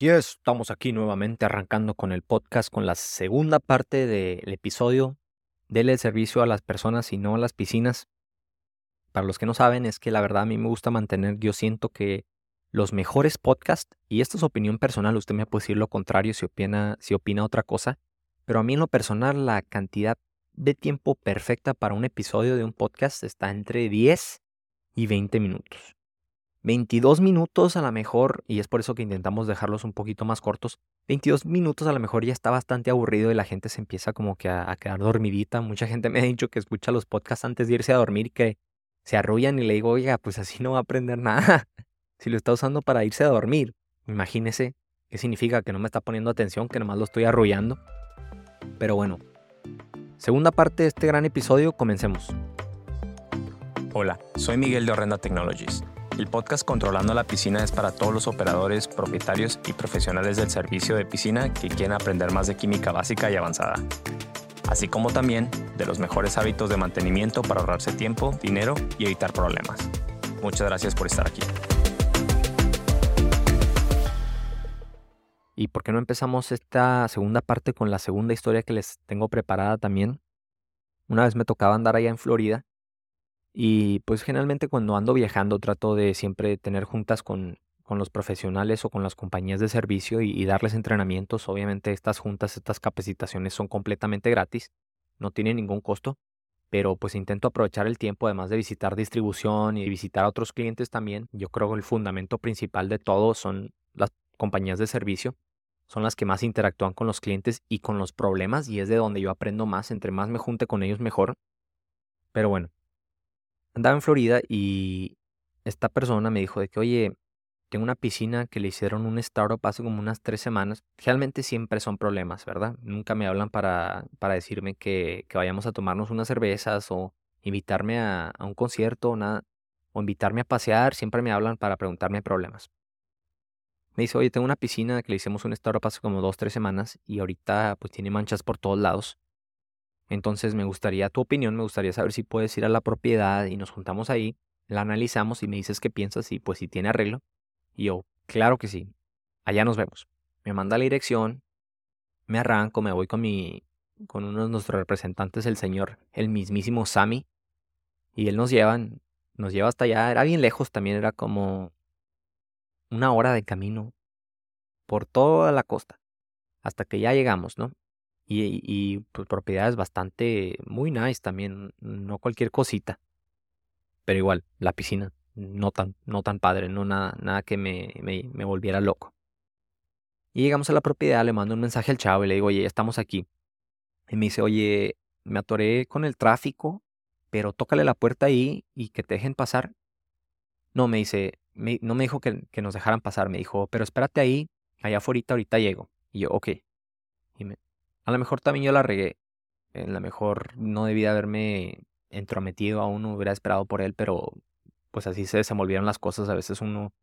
Y estamos aquí nuevamente arrancando con el podcast, con la segunda parte del episodio. Dele el servicio a las personas y no a las piscinas. Para los que no saben, es que la verdad a mí me gusta mantener, yo siento que los mejores podcasts, y esto es opinión personal, usted me puede decir lo contrario si opina, si opina otra cosa, pero a mí en lo personal la cantidad de tiempo perfecta para un episodio de un podcast está entre 10 y 20 minutos. 22 minutos a lo mejor, y es por eso que intentamos dejarlos un poquito más cortos, 22 minutos a lo mejor ya está bastante aburrido y la gente se empieza como que a, quedar dormidita. Mucha gente me ha dicho que escucha los podcasts antes de irse a dormir que se arrullan y le digo, oiga, pues así no va a aprender nada. si lo está usando para irse a dormir, imagínese qué significa que no me está poniendo atención, que nomás lo estoy arrullando. Pero bueno, segunda parte de este gran episodio, comencemos. Hola, soy Miguel de Horrenda Technologies el podcast Controlando la Piscina es para todos los operadores, propietarios y profesionales del servicio de piscina que quieren aprender más de química básica y avanzada, así como también de los mejores hábitos de mantenimiento para ahorrarse tiempo, dinero y evitar problemas. Muchas gracias por estar aquí. ¿Y por qué no empezamos esta segunda parte con la segunda historia que les tengo preparada también? Una vez me tocaba andar allá en Florida y pues generalmente cuando ando viajando trato de siempre tener juntas con, con los profesionales o con las compañías de servicio y, darles entrenamientos. Obviamente estas juntas, estas capacitaciones son completamente gratis, no tienen ningún costo, pero pues intento aprovechar el tiempo además de visitar distribución y visitar a otros clientes también. Yo creo que el fundamento principal de todo son las compañías de servicio. Son las que más interactúan con los clientes y con los problemas y es de donde yo aprendo más. Entre más me junte con ellos, mejor. Pero bueno, andaba en Florida y esta persona me dijo de que, oye, tengo una piscina que le hicieron un startup hace como unas tres semanas. Realmente siempre son problemas, ¿verdad? Nunca me hablan para, para decirme que, que vayamos a tomarnos unas cervezas o invitarme a, a un concierto o nada. O invitarme a pasear, siempre me hablan para preguntarme problemas. Me dice, oye, tengo una piscina que le hicimos un startup hace como dos, tres semanas y ahorita pues tiene manchas por todos lados. Entonces me gustaría tu opinión, me gustaría saber si puedes ir a la propiedad y nos juntamos ahí, la analizamos y me dices qué piensas y pues si tiene arreglo. Y yo, claro que sí, allá nos vemos. Me manda la dirección, me arranco, me voy con mi, con uno de nuestros representantes, el señor, el mismísimo Sammy, y él nos lleva, nos lleva hasta allá, era bien lejos también, era como una hora de camino por toda la costa, hasta que ya llegamos, ¿no? Y, pues, propiedades bastante muy nice también, no cualquier cosita. Pero igual, la piscina, no tan, no tan padre, no nada, nada que me, me, me volviera loco. Y llegamos a la propiedad, le mando un mensaje al chavo y le digo, oye, ya estamos aquí. Y me dice, oye, me atoré con el tráfico, pero tócale la puerta ahí y que te dejen pasar. No, me dice, no me dijo que, que, nos dejaran pasar, me dijo, pero espérate ahí, allá afuera, ahorita llego. Y yo, ok. Y me, a lo mejor también yo la regué. A lo mejor no debía haberme entrometido aún, no hubiera esperado por él, pero pues así se desenvolvieron las cosas. A veces uno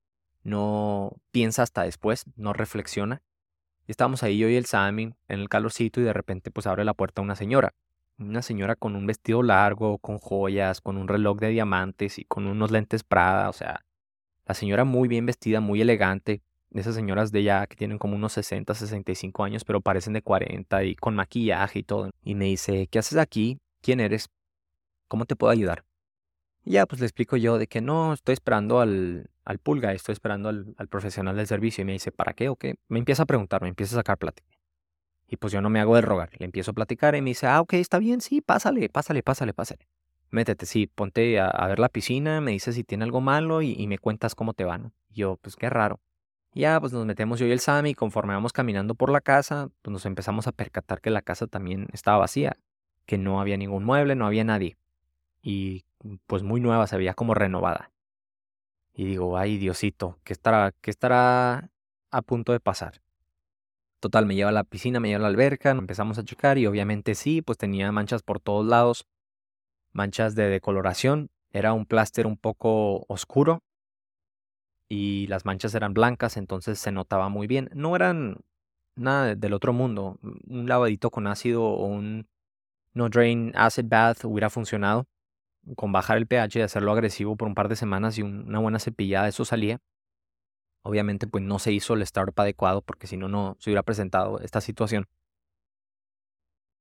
no piensa hasta después, no reflexiona. Y estábamos ahí yo y el Sammy en el calorcito y de repente pues abre la puerta una señora. Una señora con un vestido largo, con joyas, con un reloj de diamantes y con unos lentes Prada. O sea, la señora muy bien vestida, muy elegante, esas señoras de ya que tienen como unos 60, 65 años, pero parecen de 40 y con maquillaje y todo. Y me dice, ¿qué haces aquí? ¿Quién eres? ¿Cómo te puedo ayudar? Y ya, pues le explico yo de que no, estoy esperando al, al pulga, estoy esperando al, al, profesional del servicio. Y me dice, ¿para qué o qué? Me empieza a preguntar, me empieza a sacar plática. Y pues yo no me hago de rogar. Le empiezo a platicar y me dice, ah, ok, está bien, sí, pásale, pásale, pásale, pásale. Métete, sí, ponte a, ver la piscina, me dice si tiene algo malo y, y me cuentas cómo te va, ¿no? Y yo, pues qué raro. Ya, pues nos metemos yo y el Sammy, y conforme vamos caminando por la casa, pues nos empezamos a percatar que la casa también estaba vacía, que no había ningún mueble, no había nadie. Y pues muy nueva, se veía como renovada. Y digo, ay Diosito, ¿qué estará, qué estará a punto de pasar? Total, me lleva a la piscina, me lleva a la alberca, empezamos a checar y obviamente sí, pues tenía manchas por todos lados, manchas de decoloración, era un pláster un poco oscuro, y las manchas eran blancas, entonces se notaba muy bien. No eran nada del otro mundo. Un lavadito con ácido o un no drain acid bath hubiera funcionado. Con bajar el pH y hacerlo agresivo por un par de semanas y una buena cepillada, eso salía. Obviamente, pues no se hizo el startup adecuado porque si no, no se hubiera presentado esta situación.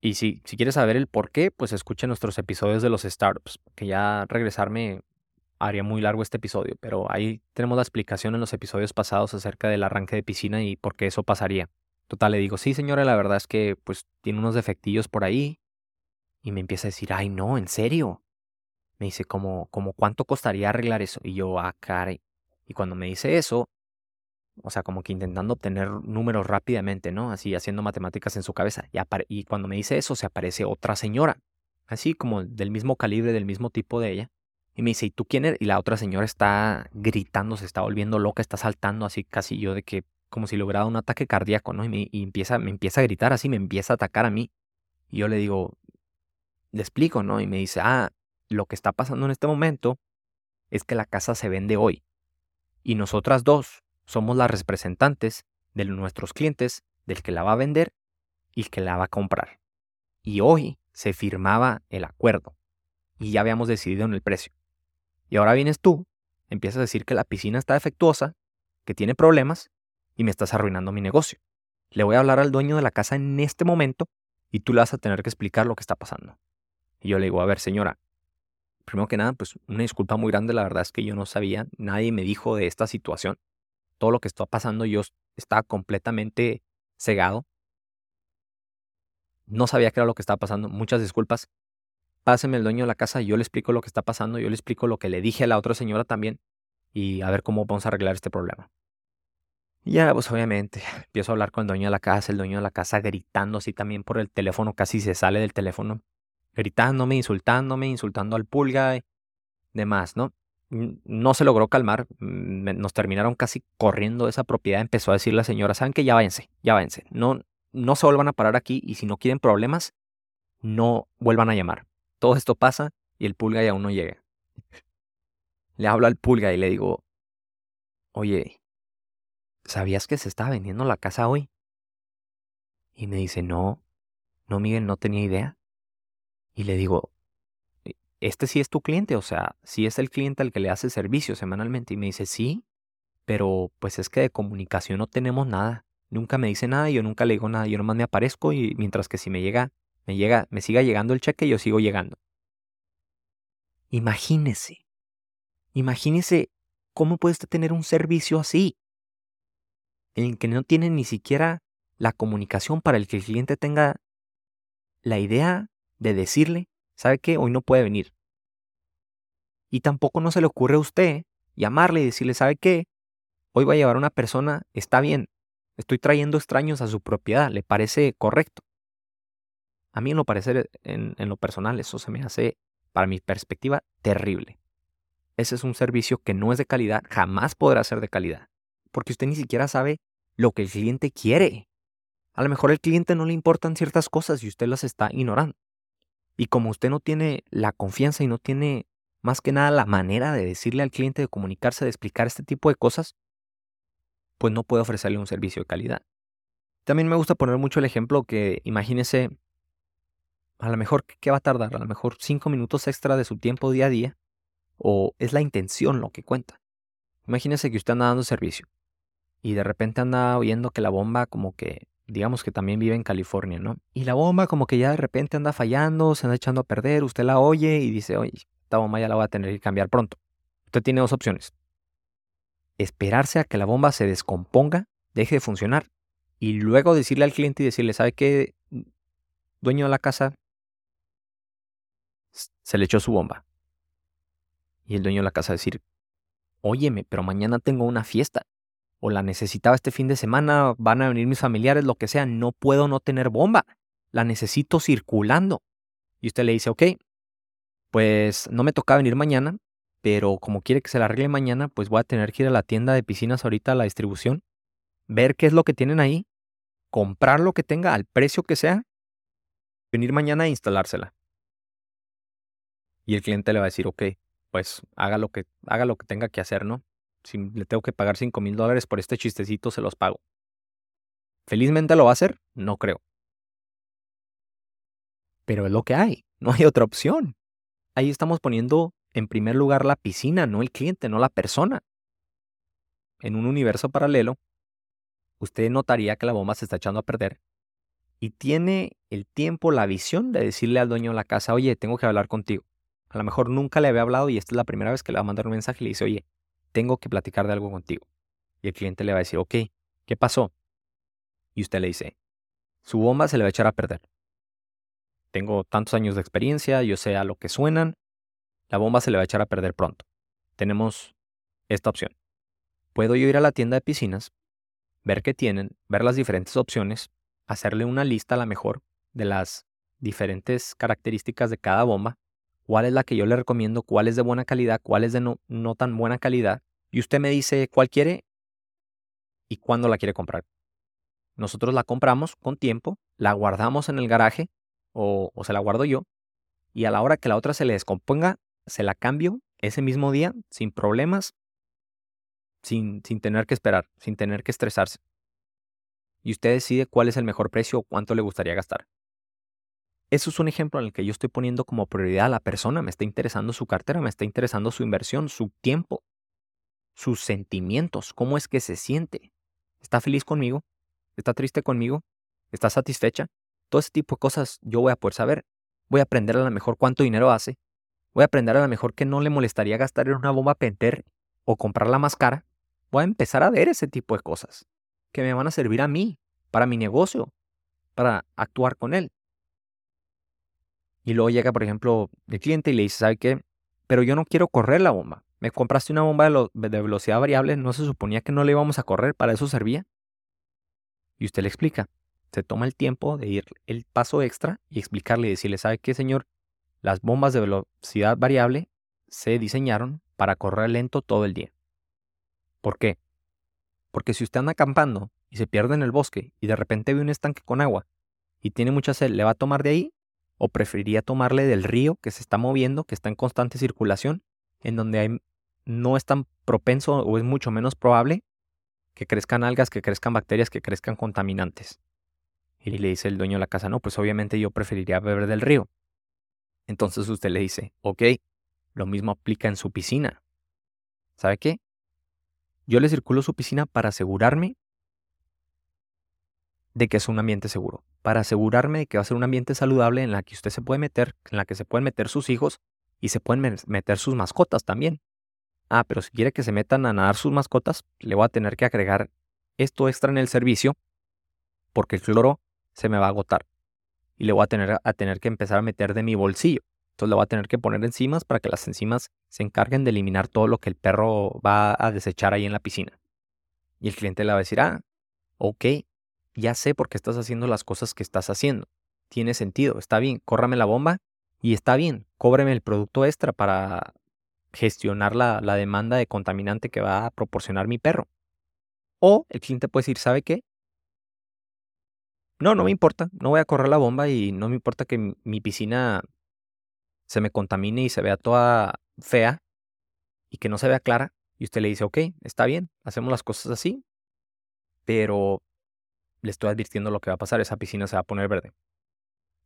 Y si, si quieres saber el por qué, pues escucha nuestros episodios de los startups, que ya regresarme haría muy largo este episodio, pero ahí tenemos la explicación en los episodios pasados acerca del arranque de piscina y por qué eso pasaría. Total, le digo, sí señora, la verdad es que pues tiene unos defectillos por ahí. Y me empieza a decir, ay no, ¿en serio? Me dice, como, como cuánto costaría arreglar eso? Y yo, ah, caray. Y cuando me dice eso, o sea, como que intentando obtener números rápidamente, ¿no? Así haciendo matemáticas en su cabeza. Y cuando me dice eso, se aparece otra señora, así como del mismo calibre, del mismo tipo de ella. Y me dice, ¿y tú quién eres? Y la otra señora está gritando, se está volviendo loca, está saltando así casi yo de que, como si lograra un ataque cardíaco, ¿no? Y, me, y empieza, me empieza a gritar así, me empieza a atacar a mí. Y yo le digo, le explico, ¿no? Y me dice, ah, lo que está pasando en este momento es que la casa se vende hoy. Y nosotras dos somos las representantes de nuestros clientes, del que la va a vender y el que la va a comprar. Y hoy se firmaba el acuerdo y ya habíamos decidido en el precio. Y ahora vienes tú, empiezas a decir que la piscina está defectuosa, que tiene problemas y me estás arruinando mi negocio. Le voy a hablar al dueño de la casa en este momento y tú le vas a tener que explicar lo que está pasando. Y yo le digo, a ver señora, primero que nada, pues una disculpa muy grande, la verdad es que yo no sabía, nadie me dijo de esta situación todo lo que está pasando, yo estaba completamente cegado. No sabía qué era lo que estaba pasando. Muchas disculpas. Páseme el dueño de la casa, yo le explico lo que está pasando, yo le explico lo que le dije a la otra señora también y a ver cómo vamos a arreglar este problema. Y ya, pues obviamente, empiezo a hablar con el dueño de la casa, el dueño de la casa gritando así también por el teléfono, casi se sale del teléfono, gritándome, insultándome, insultando al pulga y demás, ¿no? no se logró calmar, nos terminaron casi corriendo de esa propiedad, empezó a decir la señora, saben que ya váyanse, ya váyanse, no, no se vuelvan a parar aquí y si no quieren problemas, no vuelvan a llamar. Todo esto pasa y el pulga aún no llega. Le hablo al pulga y le digo, oye, ¿sabías que se estaba vendiendo la casa hoy? Y me dice, no, no, Miguel, no tenía idea. Y le digo, este sí es tu cliente, o sea, sí es el cliente al que le hace servicio semanalmente. Y me dice, sí, pero pues es que de comunicación no tenemos nada. Nunca me dice nada, yo nunca le digo nada, yo nomás me aparezco y mientras que si me llega, me llega, me siga llegando el cheque, yo sigo llegando. Imagínese, imagínese cómo puede usted tener un servicio así, en el que no tiene ni siquiera la comunicación para el que el cliente tenga la idea de decirle, ¿sabe qué? Hoy no puede venir. Y tampoco no se le ocurre a usted llamarle y decirle, ¿sabe qué? Hoy va a llevar una persona, está bien, estoy trayendo extraños a su propiedad, ¿le parece correcto? A mí en lo, parecer, en, en lo personal eso se me hace, para mi perspectiva, terrible. Ese es un servicio que no es de calidad, jamás podrá ser de calidad, porque usted ni siquiera sabe lo que el cliente quiere. A lo mejor al cliente no le importan ciertas cosas y usted las está ignorando. Y como usted no tiene la confianza y no tiene más que nada la manera de decirle al cliente, de comunicarse, de explicar este tipo de cosas, pues no puede ofrecerle un servicio de calidad. También me gusta poner mucho el ejemplo que imagínese, a lo mejor, ¿qué va a tardar? A lo mejor cinco minutos extra de su tiempo día a día, o es la intención lo que cuenta. Imagínese que usted anda dando servicio y de repente anda oyendo que la bomba como que digamos que también vive en California, ¿no? Y la bomba como que ya de repente anda fallando, se anda echando a perder, usted la oye y dice, oye, esta bomba ya la voy a tener que cambiar pronto. Usted tiene dos opciones. Esperarse a que la bomba se descomponga, deje de funcionar, y luego decirle al cliente y decirle, ¿sabe qué, dueño de la casa? Se le echó su bomba. Y el dueño de la casa decir, óyeme, pero mañana tengo una fiesta o la necesitaba este fin de semana, van a venir mis familiares, lo que sea, no puedo no tener bomba, la necesito circulando. Y usted le dice, ok, pues no me toca venir mañana, pero como quiere que se la arregle mañana, pues voy a tener que ir a la tienda de piscinas ahorita a la distribución, ver qué es lo que tienen ahí, comprar lo que tenga al precio que sea, venir mañana a instalársela. Y el cliente le va a decir, ok, pues haga lo que, haga lo que tenga que hacer, ¿no? Si le tengo que pagar 5 mil dólares por este chistecito, se los pago. ¿Felizmente lo va a hacer? No creo. Pero es lo que hay, no hay otra opción. Ahí estamos poniendo en primer lugar la piscina, no el cliente, no la persona. en un universo paralelo, usted notaría que la bomba se está echando a perder y tiene el tiempo, la visión de decirle al dueño de la casa, oye, tengo que hablar contigo. A lo mejor nunca le había hablado y esta es la primera vez que le va a mandar un mensaje y le dice, oye, tengo que platicar de algo contigo. Y el cliente le va a decir, ok, ¿qué pasó? Y usted le dice, su bomba se le va a echar a perder. Tengo tantos años de experiencia, yo sé a lo que suenan, la bomba se le va a echar a perder pronto. Tenemos esta opción. Puedo yo ir a la tienda de piscinas, ver qué tienen, ver las diferentes opciones, hacerle una lista a la mejor de las diferentes características de cada bomba, cuál es la que yo le recomiendo, cuál es de buena calidad, cuál es de no, tan buena calidad, y usted me dice cuál quiere y cuándo la quiere comprar. Nosotros la compramos con tiempo, la guardamos en el garaje o, se la guardo yo y a la hora que la otra se le descomponga, se la cambio ese mismo día sin problemas, sin, sin tener que esperar, sin tener que estresarse. Y usted decide cuál es el mejor precio o cuánto le gustaría gastar. Eso es un ejemplo en el que yo estoy poniendo como prioridad a la persona. Me está interesando su cartera, me está interesando su inversión, su tiempo, sus sentimientos, cómo es que se siente. ¿Está feliz conmigo? ¿Está triste conmigo? ¿Está satisfecha? Todo ese tipo de cosas yo voy a poder saber. Voy a aprender a lo mejor cuánto dinero hace. Voy a aprender a lo mejor que no le molestaría gastar en una bomba Penter o comprarla más cara. Voy a empezar a ver ese tipo de cosas que me van a servir a mí, para mi negocio, para actuar con él. Y luego llega, por ejemplo, el cliente y le dice, ¿sabe qué? Pero yo no quiero correr la bomba. Me compraste una bomba de, velocidad variable, no se suponía que no le íbamos a correr, para eso servía. Y usted le explica, se toma el tiempo de ir el paso extra y explicarle y decirle, ¿sabe qué, señor? Las bombas de velocidad variable se diseñaron para correr lento todo el día. ¿Por qué? Porque si usted anda acampando y se pierde en el bosque y de repente ve un estanque con agua y tiene mucha sed, ¿le va a tomar de ahí? ¿O preferiría tomarle del río que se está moviendo, que está en constante circulación, en donde hay, no es tan propenso o es mucho menos probable que crezcan algas, que crezcan bacterias, que crezcan contaminantes. Y le dice el dueño de la casa, no, pues obviamente yo preferiría beber del río. Entonces usted le dice, ok, lo mismo aplica en su piscina. ¿Sabe qué? Yo le circulo su piscina para asegurarme de que es un ambiente seguro, para asegurarme de que va a ser un ambiente saludable en la que usted se puede meter, en la que se pueden meter sus hijos y se pueden meter sus mascotas también. Ah, pero si quiere que se metan a nadar sus mascotas, le voy a tener que agregar esto extra en el servicio porque el cloro se me va a agotar. Y le voy a tener, a tener que empezar a meter de mi bolsillo. Entonces le voy a tener que poner enzimas para que las enzimas se encarguen de eliminar todo lo que el perro va a desechar ahí en la piscina. Y el cliente le va a decir, ah, ok, ya sé por qué estás haciendo las cosas que estás haciendo. Tiene sentido, está bien, córrame la bomba y está bien, cóbreme el producto extra para gestionar la, la demanda de contaminante que va a proporcionar mi perro. O el cliente puede decir, ¿sabe qué? No, no me importa, no voy a correr la bomba y no me importa que mi piscina se me contamine y se vea toda fea y que no se vea clara. Y usted le dice, ok, está bien, hacemos las cosas así, pero le estoy advirtiendo lo que va a pasar, esa piscina se va a poner verde.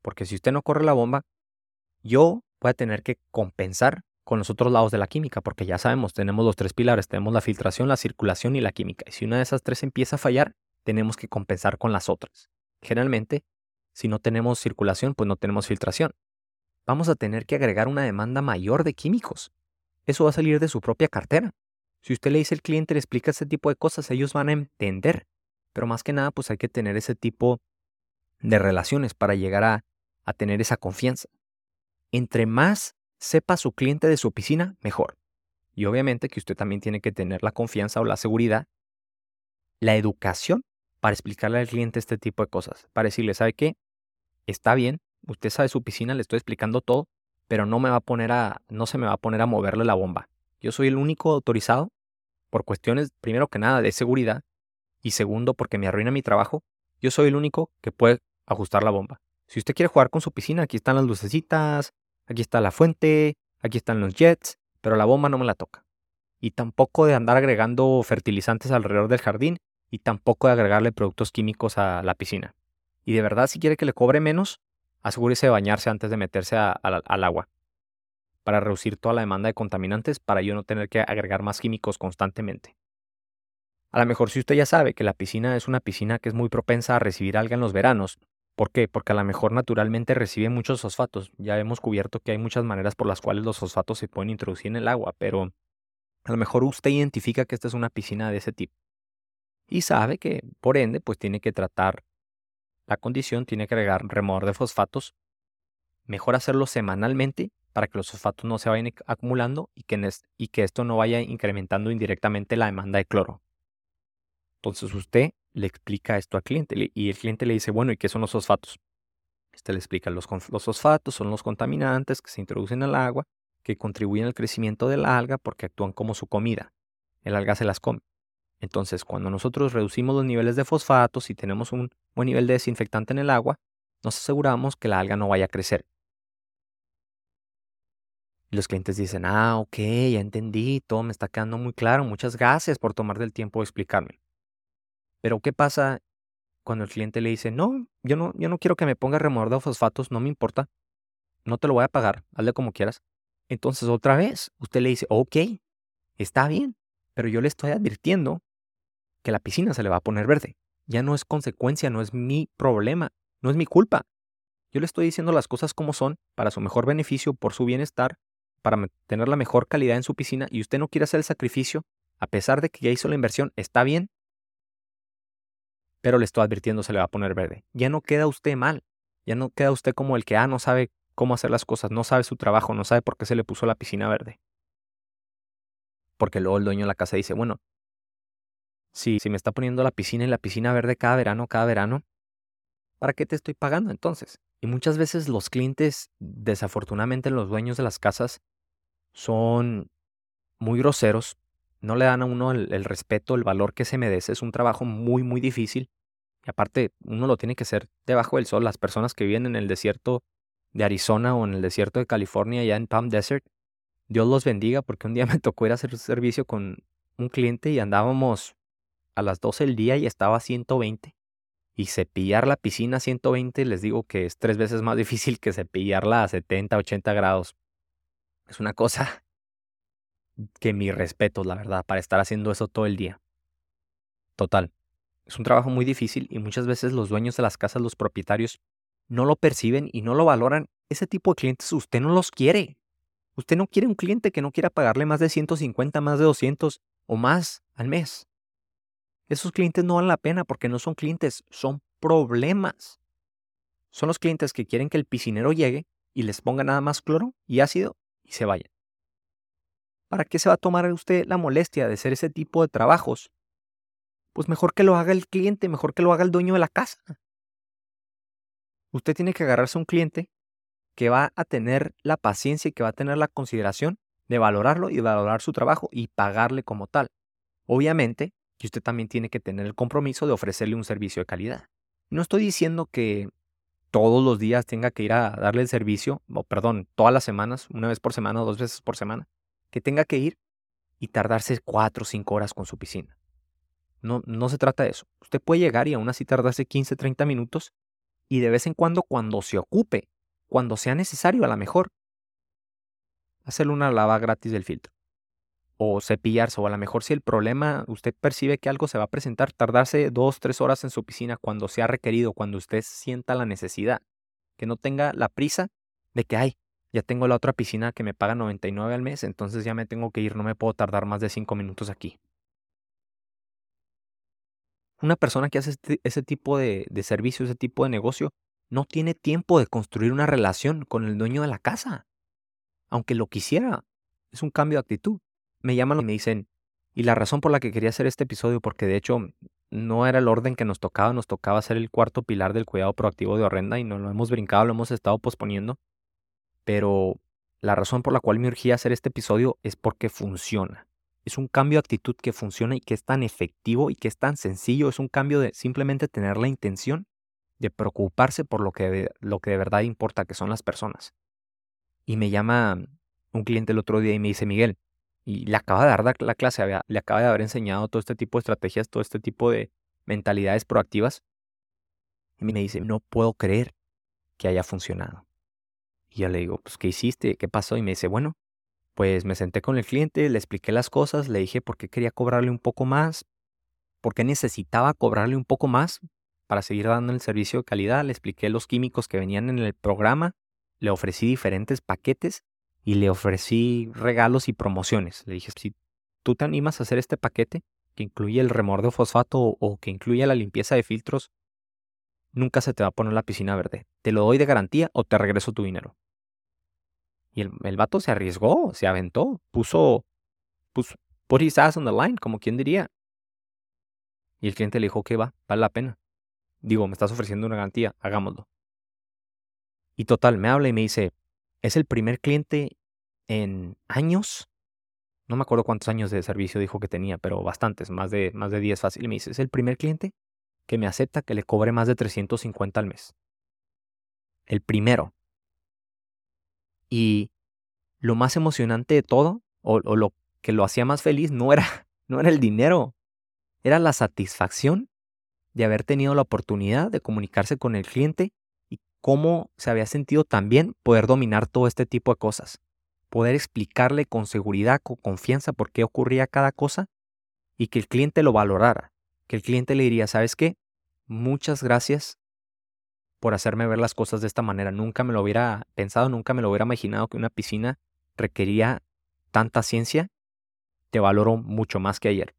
Porque si usted no corre la bomba, yo voy a tener que compensar con los otros lados de la química, porque ya sabemos, tenemos los tres pilares, tenemos la filtración, la circulación y la química. Y si una de esas tres empieza a fallar, tenemos que compensar con las otras. Generalmente, si no tenemos circulación, pues no tenemos filtración. Vamos a tener que agregar una demanda mayor de químicos. Eso va a salir de su propia cartera. Si usted le dice al cliente, le explica ese tipo de cosas, ellos van a entender pero más que nada, pues hay que tener ese tipo de relaciones para llegar a, tener esa confianza. Entre más sepa su cliente de su oficina, mejor. Y obviamente que usted también tiene que tener la confianza o la seguridad, la educación para explicarle al cliente este tipo de cosas. Para decirle, ¿sabe qué? Está bien, usted sabe su piscina, le estoy explicando todo, pero no me va a poner a, no se me va a poner a moverle la bomba. Yo soy el único autorizado por cuestiones, primero que nada, de seguridad, y segundo porque me arruina mi trabajo, yo soy el único que puede ajustar la bomba. Si usted quiere jugar con su piscina, aquí están las lucecitas, aquí está la fuente, aquí están los jets, pero la bomba no me la toca. Y tampoco de andar agregando fertilizantes alrededor del jardín y tampoco de agregarle productos químicos a la piscina. Y de verdad, si quiere que le cobre menos, asegúrese de bañarse antes de meterse al agua para reducir toda la demanda de contaminantes para yo no tener que agregar más químicos constantemente. A lo mejor si usted ya sabe que la piscina es una piscina que es muy propensa a recibir alga en los veranos, ¿por qué? Porque a lo mejor naturalmente recibe muchos fosfatos. Ya hemos cubierto que hay muchas maneras por las cuales los fosfatos se pueden introducir en el agua, pero a lo mejor usted identifica que esta es una piscina de ese tipo. Y sabe que, por ende, pues tiene que tratar la condición, tiene que agregar removedor de fosfatos. Mejor hacerlo semanalmente para que los fosfatos no se vayan acumulando y que esto no vaya incrementando indirectamente la demanda de cloro. Entonces usted le explica esto al cliente y el cliente le dice, bueno, ¿y qué son los fosfatos? Usted le explica, los, fosfatos son los contaminantes que se introducen al agua, que contribuyen al crecimiento del alga porque actúan como su comida. El alga se las come. Entonces, cuando nosotros reducimos los niveles de fosfatos y tenemos un buen nivel de desinfectante en el agua, nos aseguramos que la alga no vaya a crecer. Los clientes dicen, ah, ok, ya entendí, todo me está quedando muy claro, muchas gracias por tomar del tiempo de explicarme. Pero ¿qué pasa cuando el cliente le dice, no, yo no, yo no quiero que me ponga removedor de fosfatos, no me importa, no te lo voy a pagar, hazle como quieras? Entonces otra vez, usted le dice, ok, está bien, pero yo le estoy advirtiendo que la piscina se le va a poner verde. Ya no es consecuencia, no es mi problema, no es mi culpa. Yo le estoy diciendo las cosas como son, para su mejor beneficio, por su bienestar, para tener la mejor calidad en su piscina y usted no quiere hacer el sacrificio, a pesar de que ya hizo la inversión, está bien. Pero le estoy advirtiendo se le va a poner verde. Ya no queda usted mal. Ya no queda usted como el que, ah, no sabe cómo hacer las cosas, no sabe su trabajo, no sabe por qué se le puso la piscina verde. Porque luego el dueño de la casa dice, bueno, si, si me está poniendo la piscina y la piscina verde cada verano, cada verano, ¿para qué te estoy pagando entonces? Y muchas veces los clientes, desafortunadamente los dueños de las casas, son muy groseros, no le dan a uno el, respeto, el valor que se merece. Es un trabajo muy, muy difícil. Y aparte, uno lo tiene que hacer debajo del sol. Las personas que viven en el desierto de Arizona o en el desierto de California, allá en Palm Desert, Dios los bendiga porque un día me tocó ir a hacer servicio con un cliente y andábamos a las 12 del día y estaba a 120. Y cepillar la piscina a 120 les digo que es tres veces más difícil que cepillarla a 70, 80 grados. Es una cosa que mi respeto, la verdad, para estar haciendo eso todo el día. Total. Es un trabajo muy difícil y muchas veces los dueños de las casas, los propietarios, no lo perciben y no lo valoran. Ese tipo de clientes usted no los quiere. Usted no quiere un cliente que no quiera pagarle más de 150, más de 200 o más al mes. Esos clientes no valen la pena porque no son clientes, son problemas. Son los clientes que quieren que el piscinero llegue y les ponga nada más cloro y ácido y se vayan. ¿Para qué se va a tomar usted la molestia de hacer ese tipo de trabajos? Pues mejor que lo haga el cliente, mejor que lo haga el dueño de la casa. Usted tiene que agarrarse a un cliente que va a tener la paciencia y que va a tener la consideración de valorarlo y valorar su trabajo y pagarle como tal. Obviamente, y usted también tiene que tener el compromiso de ofrecerle un servicio de calidad. No estoy diciendo que todos los días tenga que ir a darle el servicio, o perdón, todas las semanas, una vez por semana o dos veces por semana, que tenga que ir y tardarse cuatro o cinco horas con su piscina. No, no se trata de eso. Usted puede llegar y aún así tardarse 15, 30 minutos y de vez en cuando, cuando se ocupe, cuando sea necesario a lo mejor, hacerle una lava gratis del filtro o cepillarse, o a lo mejor si el problema, usted percibe que algo se va a presentar, tardarse dos, tres horas en su piscina cuando sea requerido, cuando usted sienta la necesidad, que no tenga la prisa de que, ay, ya tengo la otra piscina que me paga 99 al mes, entonces ya me tengo que ir, no me puedo tardar más de cinco minutos aquí. Una persona que hace este, ese tipo de, de servicio, ese tipo de negocio, no tiene tiempo de construir una relación con el dueño de la casa. Aunque lo quisiera, es un cambio de actitud me llaman y me dicen, y la razón por la que quería hacer este episodio, porque de hecho no era el orden que nos tocaba, nos tocaba ser el cuarto pilar del cuidado proactivo de Horrenda y no lo hemos brincado, lo hemos estado posponiendo, pero la razón por la cual me urgía hacer este episodio es porque funciona. Es un cambio de actitud que funciona y que es tan efectivo y que es tan sencillo. Es un cambio de simplemente tener la intención de preocuparse por lo que, lo que de verdad importa, que son las personas. Y me llama un cliente el otro día y me dice, Miguel, y le acaba de dar la clase, le acaba de haber enseñado todo este tipo de estrategias, todo este tipo de mentalidades proactivas. Y me dice, no puedo creer que haya funcionado. Y yo le digo, pues, ¿qué hiciste? ¿Qué pasó? Y me dice, bueno, pues me senté con el cliente, le expliqué las cosas, le dije por qué quería cobrarle un poco más. por qué necesitaba cobrarle un poco más para seguir dando el servicio de calidad. Le expliqué los químicos que venían en el programa, le ofrecí diferentes paquetes y le ofrecí regalos y promociones. Le dije, si tú te animas a hacer este paquete, que incluye el remordeo fosfato o que incluye la limpieza de filtros, nunca se te va a poner la piscina verde. Te lo doy de garantía o te regreso tu dinero. Y el, el vato se arriesgó, se aventó, puso, puso, put his ass on the line, como quien diría. Y el cliente le dijo que va, vale la pena. Digo, me estás ofreciendo una garantía, hagámoslo. Y total, me habla y me dice, es el primer cliente en años. No me acuerdo cuántos años de servicio dijo que tenía, pero bastantes, más de, más de 10 fácil. Y me dice, es el primer cliente que me acepta que le cobre más de 350 al mes. El primero. Y lo más emocionante de todo, o, lo que lo hacía más feliz, no era, no era el dinero, era la satisfacción de haber tenido la oportunidad de comunicarse con el cliente y cómo se había sentido también poder dominar todo este tipo de cosas, poder explicarle con seguridad, con confianza por qué ocurría cada cosa y que el cliente lo valorara, que el cliente le diría, ¿sabes qué? Muchas gracias por hacerme ver las cosas de esta manera. Nunca me lo hubiera pensado, nunca me lo hubiera imaginado que una piscina requería tanta ciencia. Te valoro mucho más que ayer.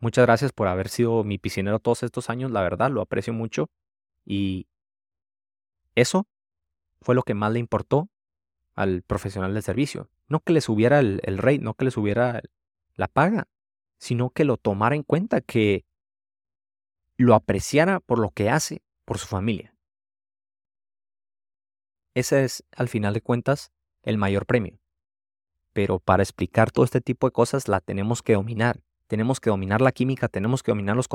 Muchas gracias por haber sido mi piscinero todos estos años, la verdad, lo aprecio mucho. Y eso fue lo que más le importó al profesional del servicio. No que le subiera el, el rate, no que le subiera la paga, sino que lo tomara en cuenta, que lo apreciara por lo que hace por su familia. Ese es, al final de cuentas, el mayor premio. Pero para explicar todo este tipo de cosas la tenemos que dominar tenemos que dominar la química, tenemos que dominar los,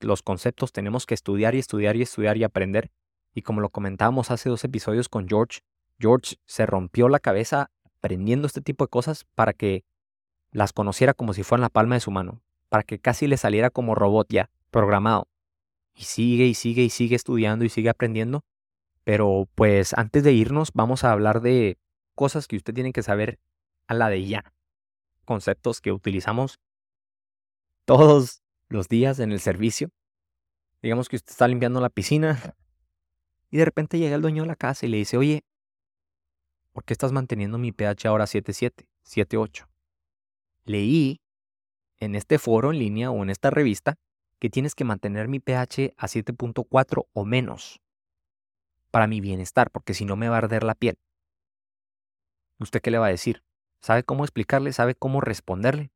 los, conceptos, tenemos que estudiar y estudiar y estudiar y aprender. Y como lo comentábamos hace dos episodios con George, George se rompió la cabeza aprendiendo este tipo de cosas para que las conociera como si fueran la palma de su mano, para que casi le saliera como robot ya, programado. Y sigue y sigue y sigue estudiando y sigue aprendiendo. Pero pues antes de irnos vamos a hablar de cosas que usted tiene que saber a la de ya. Conceptos que utilizamos todos los días en el servicio. Digamos que usted está limpiando la piscina y de repente llega el dueño de la casa y le dice, oye, ¿por qué estás manteniendo mi pH ahora 7.7, 7.8? Leí en este foro en línea o en esta revista que tienes que mantener mi pH a 7.4 o menos para mi bienestar, porque si no me va a arder la piel. ¿Usted qué le va a decir? ¿Sabe cómo explicarle? ¿Sabe cómo responderle?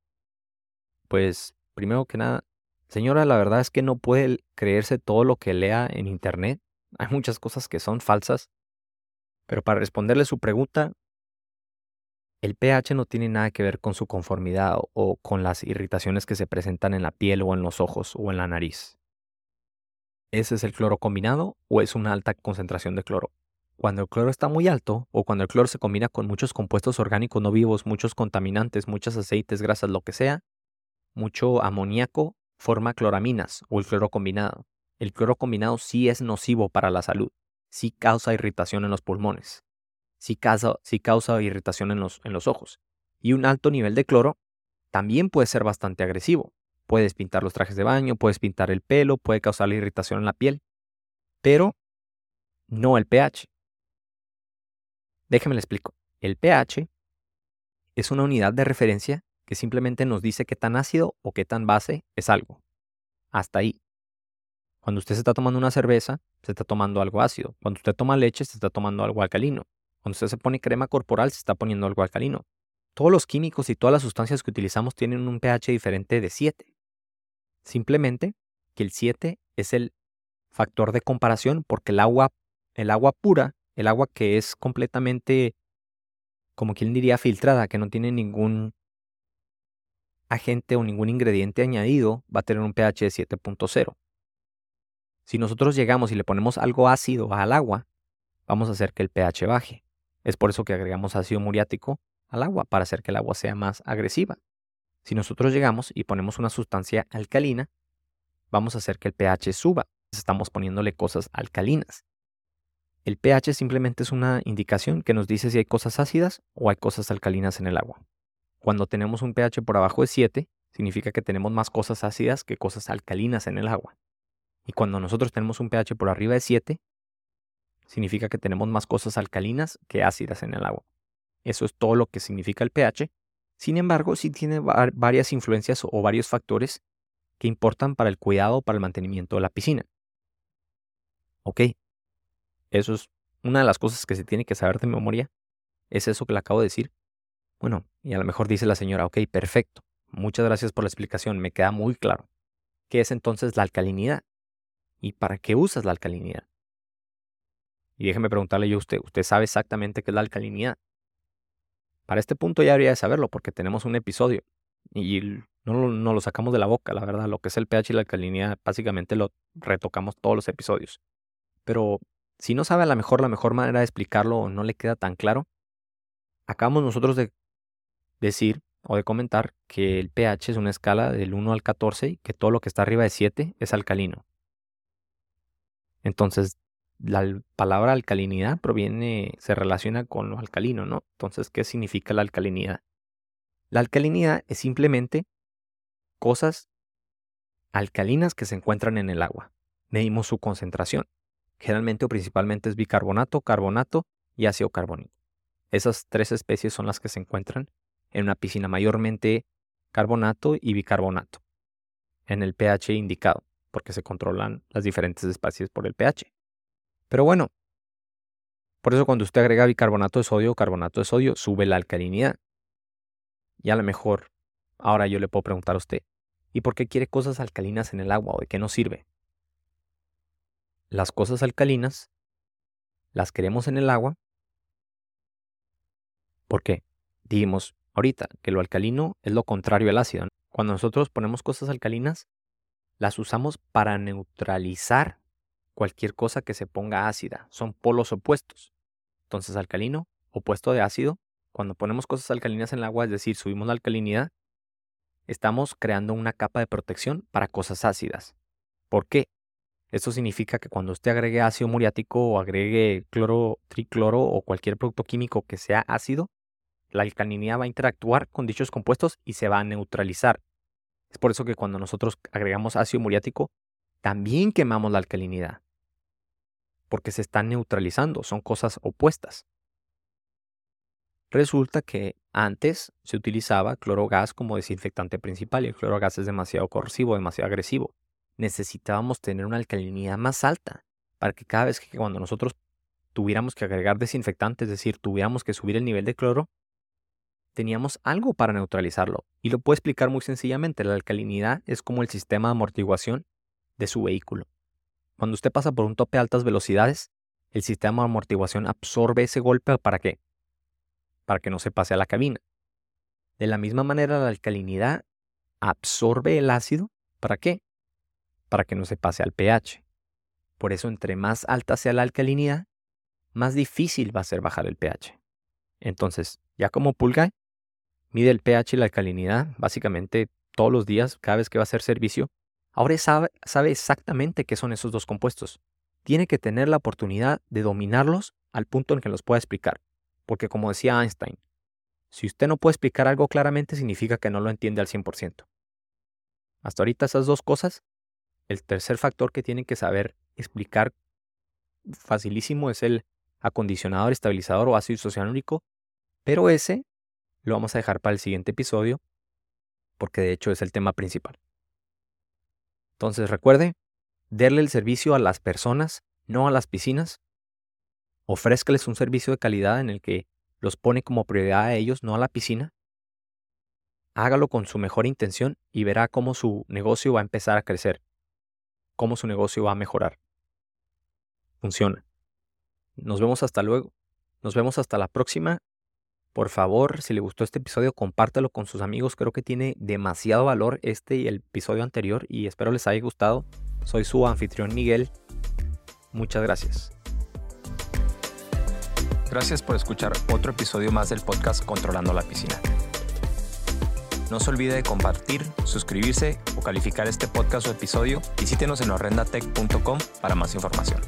Pues primero que nada, señora, la verdad es que no puede creerse todo lo que lea en Internet. Hay muchas cosas que son falsas. Pero para responderle su pregunta, el pH no tiene nada que ver con su conformidad o con las irritaciones que se presentan en la piel o en los ojos o en la nariz. ¿Ese es el cloro combinado o es una alta concentración de cloro? Cuando el cloro está muy alto o cuando el cloro se combina con muchos compuestos orgánicos no vivos, muchos contaminantes, muchos aceites, grasas, lo que sea, mucho amoníaco forma cloraminas o el cloro combinado. El cloro combinado sí es nocivo para la salud, sí causa irritación en los pulmones, sí causa, irritación en los, en los ojos. Y un alto nivel de cloro también puede ser bastante agresivo. Puedes pintar los trajes de baño, puedes pintar el pelo, puede causar irritación en la piel, pero no el pH. Déjeme le explico. El pH es una unidad de referencia que simplemente nos dice qué tan ácido o qué tan base es algo. Hasta ahí. Cuando usted se está tomando una cerveza, se está tomando algo ácido. Cuando usted toma leche, se está tomando algo alcalino. Cuando usted se pone crema corporal, se está poniendo algo alcalino. Todos los químicos y todas las sustancias que utilizamos tienen un pH diferente de 7. Simplemente que el 7 es el factor de comparación porque el agua, el agua pura, el agua que es completamente, como quien diría, filtrada, que no tiene ningún agente o ningún ingrediente añadido va a tener un pH de 7.0. Si nosotros llegamos y le ponemos algo ácido al agua, vamos a hacer que el pH baje. Es por eso que agregamos ácido muriático al agua, para hacer que el agua sea más agresiva. Si nosotros llegamos y ponemos una sustancia alcalina, vamos a hacer que el pH suba. Estamos poniéndole cosas alcalinas. El pH simplemente es una indicación que nos dice si hay cosas ácidas o hay cosas alcalinas en el agua. Cuando tenemos un pH por abajo de 7, significa que tenemos más cosas ácidas que cosas alcalinas en el agua. Y cuando nosotros tenemos un pH por arriba de 7, significa que tenemos más cosas alcalinas que ácidas en el agua. Eso es todo lo que significa el pH. Sin embargo, sí tiene varias influencias o varios factores que importan para el cuidado para el mantenimiento de la piscina. Ok, eso es una de las cosas que se tiene que saber de memoria. Es eso que le acabo de decir. Bueno, y a lo mejor dice la señora, ok, perfecto. Muchas gracias por la explicación, me queda muy claro. ¿Qué es entonces la alcalinidad? ¿Y para qué usas la alcalinidad? Y déjeme preguntarle yo a usted, ¿usted sabe exactamente qué es la alcalinidad? Para este punto ya habría de saberlo porque tenemos un episodio y no, no lo sacamos de la boca, la verdad. Lo que es el pH y la alcalinidad básicamente lo retocamos todos los episodios. Pero si no sabe a lo mejor la mejor manera de explicarlo o no le queda tan claro, acabamos nosotros de decir o de comentar que el pH es una escala del 1 al 14 y que todo lo que está arriba de 7 es alcalino. Entonces, la palabra alcalinidad proviene, se relaciona con lo alcalino, ¿no? Entonces, ¿qué significa la alcalinidad? La alcalinidad es simplemente cosas alcalinas que se encuentran en el agua. Medimos su concentración. Generalmente o principalmente es bicarbonato, carbonato y ácido carbónico. Esas tres especies son las que se encuentran en una piscina, mayormente carbonato y bicarbonato, en el pH indicado, porque se controlan las diferentes especies por el pH. Pero bueno, por eso cuando usted agrega bicarbonato de sodio o carbonato de sodio, sube la alcalinidad. Y a lo mejor, ahora yo le puedo preguntar a usted, ¿y por qué quiere cosas alcalinas en el agua o de qué nos sirve? Las cosas alcalinas las queremos en el agua. ¿Por qué? Dijimos ahorita que lo alcalino es lo contrario al ácido. Cuando nosotros ponemos cosas alcalinas, las usamos para neutralizar cualquier cosa que se ponga ácida. Son polos opuestos. Entonces, alcalino, opuesto de ácido. Cuando ponemos cosas alcalinas en el agua, es decir, subimos la alcalinidad, estamos creando una capa de protección para cosas ácidas. ¿Por qué? Esto significa que cuando usted agregue ácido muriático o agregue cloro, tricloro o cualquier producto químico que sea ácido, la alcalinidad va a interactuar con dichos compuestos y se va a neutralizar. Es por eso que cuando nosotros agregamos ácido muriático, también quemamos la alcalinidad porque se están neutralizando, son cosas opuestas. Resulta que antes se utilizaba clorogas como desinfectante principal y el clorogas es demasiado corrosivo, demasiado agresivo. Necesitábamos tener una alcalinidad más alta para que cada vez que cuando nosotros tuviéramos que agregar desinfectante, es decir, tuviéramos que subir el nivel de cloro, teníamos algo para neutralizarlo. Y lo puedo explicar muy sencillamente, la alcalinidad es como el sistema de amortiguación de su vehículo. Cuando usted pasa por un tope a altas velocidades, el sistema de amortiguación absorbe ese golpe para qué? Para que no se pase a la cabina. De la misma manera, la alcalinidad absorbe el ácido ¿para qué? Para que no se pase al pH. Por eso, entre más alta sea la alcalinidad, más difícil va a ser bajar el pH. Entonces, ya como pulga, mide el pH y la alcalinidad básicamente todos los días, cada vez que va a hacer servicio, Ahora sabe, sabe exactamente qué son esos dos compuestos. Tiene que tener la oportunidad de dominarlos al punto en que los pueda explicar. Porque como decía Einstein, si usted no puede explicar algo claramente significa que no lo entiende al 100%. Hasta ahorita esas dos cosas. El tercer factor que tiene que saber explicar facilísimo es el acondicionador, estabilizador o ácido isocianúrico, pero ese lo vamos a dejar para el siguiente episodio porque de hecho es el tema principal. Entonces recuerde, darle el servicio a las personas, no a las piscinas. Ofrézcales un servicio de calidad en el que los pone como prioridad a ellos, no a la piscina. Hágalo con su mejor intención y verá cómo su negocio va a empezar a crecer, cómo su negocio va a mejorar. Funciona. Nos vemos hasta luego. Nos vemos hasta la próxima por favor, si le gustó este episodio, compártelo con sus amigos. Creo que tiene demasiado valor este y el episodio anterior y espero les haya gustado. Soy su anfitrión Miguel. Muchas gracias. Gracias por escuchar otro episodio más del podcast Controlando la Piscina. No se olvide de compartir, suscribirse o calificar este podcast o episodio. Visítenos en horrendatech.com para más información.